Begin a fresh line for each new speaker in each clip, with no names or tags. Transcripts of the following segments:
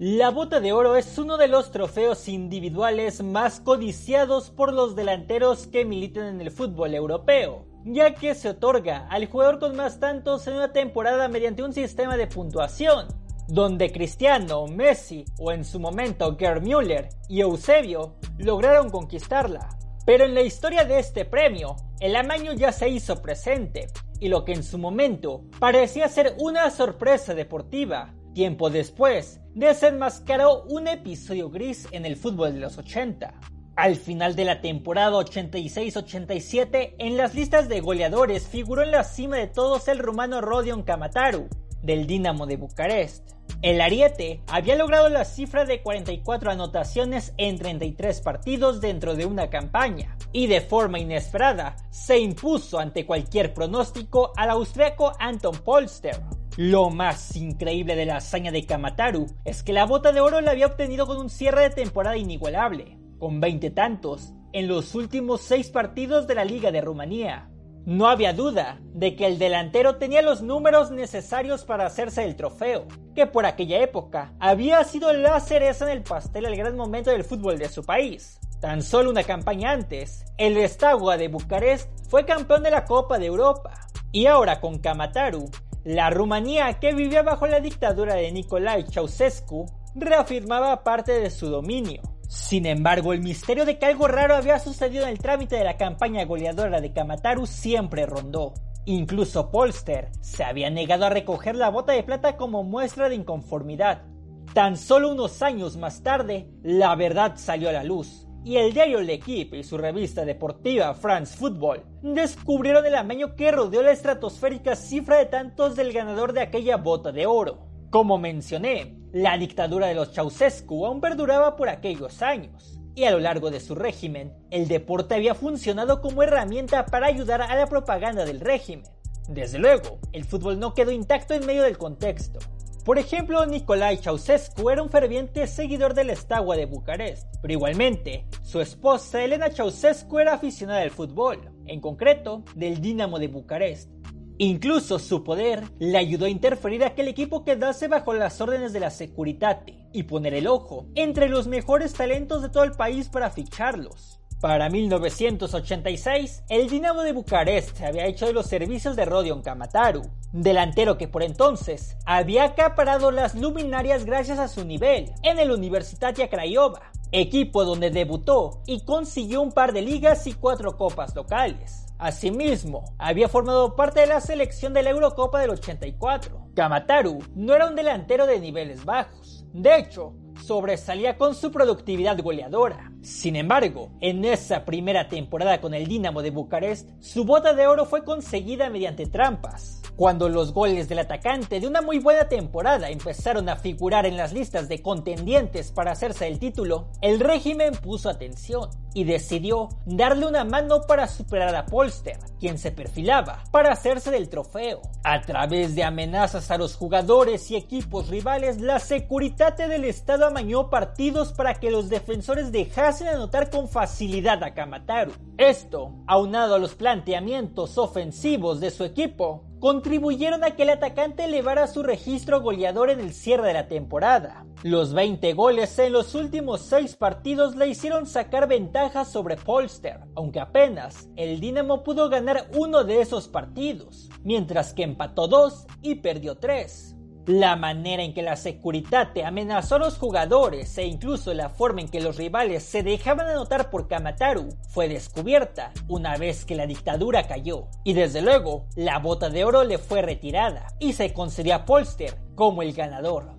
La bota de oro es uno de los trofeos individuales más codiciados por los delanteros que militan en el fútbol europeo, ya que se otorga al jugador con más tantos en una temporada mediante un sistema de puntuación, donde Cristiano, Messi o en su momento Gerd Müller y Eusebio lograron conquistarla. Pero en la historia de este premio, el amaño ya se hizo presente, y lo que en su momento parecía ser una sorpresa deportiva, tiempo después desenmascaró un episodio gris en el fútbol de los 80. Al final de la temporada 86-87, en las listas de goleadores figuró en la cima de todos el rumano Rodion Kamataru, del Dinamo de Bucarest. El Ariete había logrado la cifra de 44 anotaciones en 33 partidos dentro de una campaña, y de forma inesperada se impuso ante cualquier pronóstico al austriaco Anton Polster. Lo más increíble de la hazaña de Kamataru es que la bota de oro la había obtenido con un cierre de temporada inigualable, con 20 tantos en los últimos 6 partidos de la Liga de Rumanía. No había duda de que el delantero tenía los números necesarios para hacerse el trofeo, que por aquella época había sido la cereza en el pastel al gran momento del fútbol de su país. Tan solo una campaña antes, el Estagua de Bucarest fue campeón de la Copa de Europa. Y ahora con Kamataru, la Rumanía que vivía bajo la dictadura de Nicolae Ceausescu reafirmaba parte de su dominio. Sin embargo, el misterio de que algo raro había sucedido en el trámite de la campaña goleadora de Kamataru siempre rondó. Incluso Polster se había negado a recoger la bota de plata como muestra de inconformidad. Tan solo unos años más tarde, la verdad salió a la luz, y el diario L'Equipe y su revista deportiva France Football descubrieron el amaño que rodeó la estratosférica cifra de tantos del ganador de aquella bota de oro. Como mencioné, la dictadura de los Ceausescu aún perduraba por aquellos años, y a lo largo de su régimen, el deporte había funcionado como herramienta para ayudar a la propaganda del régimen. Desde luego, el fútbol no quedó intacto en medio del contexto. Por ejemplo, Nicolae Ceausescu era un ferviente seguidor del Estagua de Bucarest, pero igualmente, su esposa Elena Ceausescu era aficionada al fútbol, en concreto del Dinamo de Bucarest. Incluso su poder le ayudó a interferir a que el equipo quedase bajo las órdenes de la Securitate y poner el ojo entre los mejores talentos de todo el país para ficharlos. Para 1986, el Dinamo de Bucarest había hecho de los servicios de Rodion Kamataru, delantero que por entonces había acaparado las luminarias gracias a su nivel en el Universitatia Craiova, equipo donde debutó y consiguió un par de ligas y cuatro copas locales. Asimismo, había formado parte de la selección de la Eurocopa del 84. Kamataru no era un delantero de niveles bajos. De hecho, sobresalía con su productividad goleadora. Sin embargo, en esa primera temporada con el Dinamo de Bucarest, su bota de oro fue conseguida mediante trampas. Cuando los goles del atacante de una muy buena temporada empezaron a figurar en las listas de contendientes para hacerse el título, el régimen puso atención y decidió darle una mano para superar a Polster, quien se perfilaba para hacerse del trofeo. A través de amenazas a los jugadores y equipos rivales, la Securitate del Estado amañó partidos para que los defensores dejasen anotar con facilidad a Kamataru. Esto, aunado a los planteamientos ofensivos de su equipo, contribuyeron a que el atacante elevara su registro goleador en el cierre de la temporada. Los 20 goles en los últimos 6 partidos le hicieron sacar ventaja sobre Polster, aunque apenas el Dinamo pudo ganar uno de esos partidos, mientras que empató 2 y perdió 3. La manera en que la Securitate amenazó a los jugadores e incluso la forma en que los rivales se dejaban anotar por Kamataru fue descubierta una vez que la dictadura cayó. Y desde luego, la bota de oro le fue retirada y se concedió a Polster como el ganador.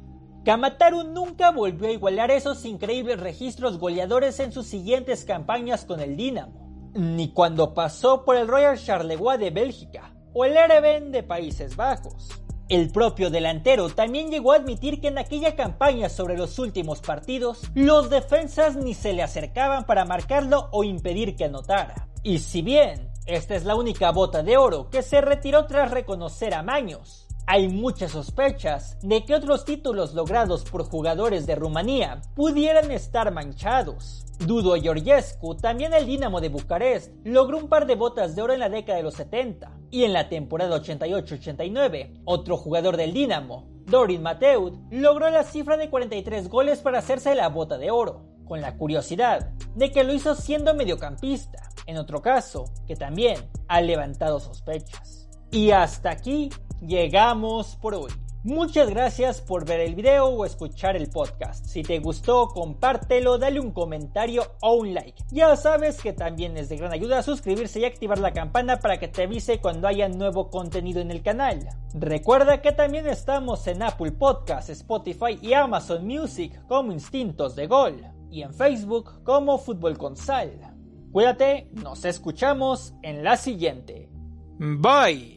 Kamataru nunca volvió a igualar esos increíbles registros goleadores en sus siguientes campañas con el Dinamo, ni cuando pasó por el Royal Charleroi de Bélgica o el Ereven de Países Bajos. El propio delantero también llegó a admitir que en aquella campaña sobre los últimos partidos, los defensas ni se le acercaban para marcarlo o impedir que anotara. Y si bien esta es la única bota de oro que se retiró tras reconocer a Maños, hay muchas sospechas de que otros títulos logrados por jugadores de Rumanía pudieran estar manchados. Dudo Georgescu, también el Dinamo de Bucarest, logró un par de botas de oro en la década de los 70 y en la temporada 88-89, otro jugador del Dinamo, Dorin Mateud, logró la cifra de 43 goles para hacerse la bota de oro, con la curiosidad de que lo hizo siendo mediocampista, en otro caso que también ha levantado sospechas. Y hasta aquí llegamos por hoy. Muchas gracias por ver el video o escuchar el podcast. Si te gustó, compártelo, dale un comentario o un like. Ya sabes que también es de gran ayuda suscribirse y activar la campana para que te avise cuando haya nuevo contenido en el canal. Recuerda que también estamos en Apple Podcasts, Spotify y Amazon Music como Instintos de Gol y en Facebook como Fútbol con Sal. Cuídate, nos escuchamos en la siguiente. Bye.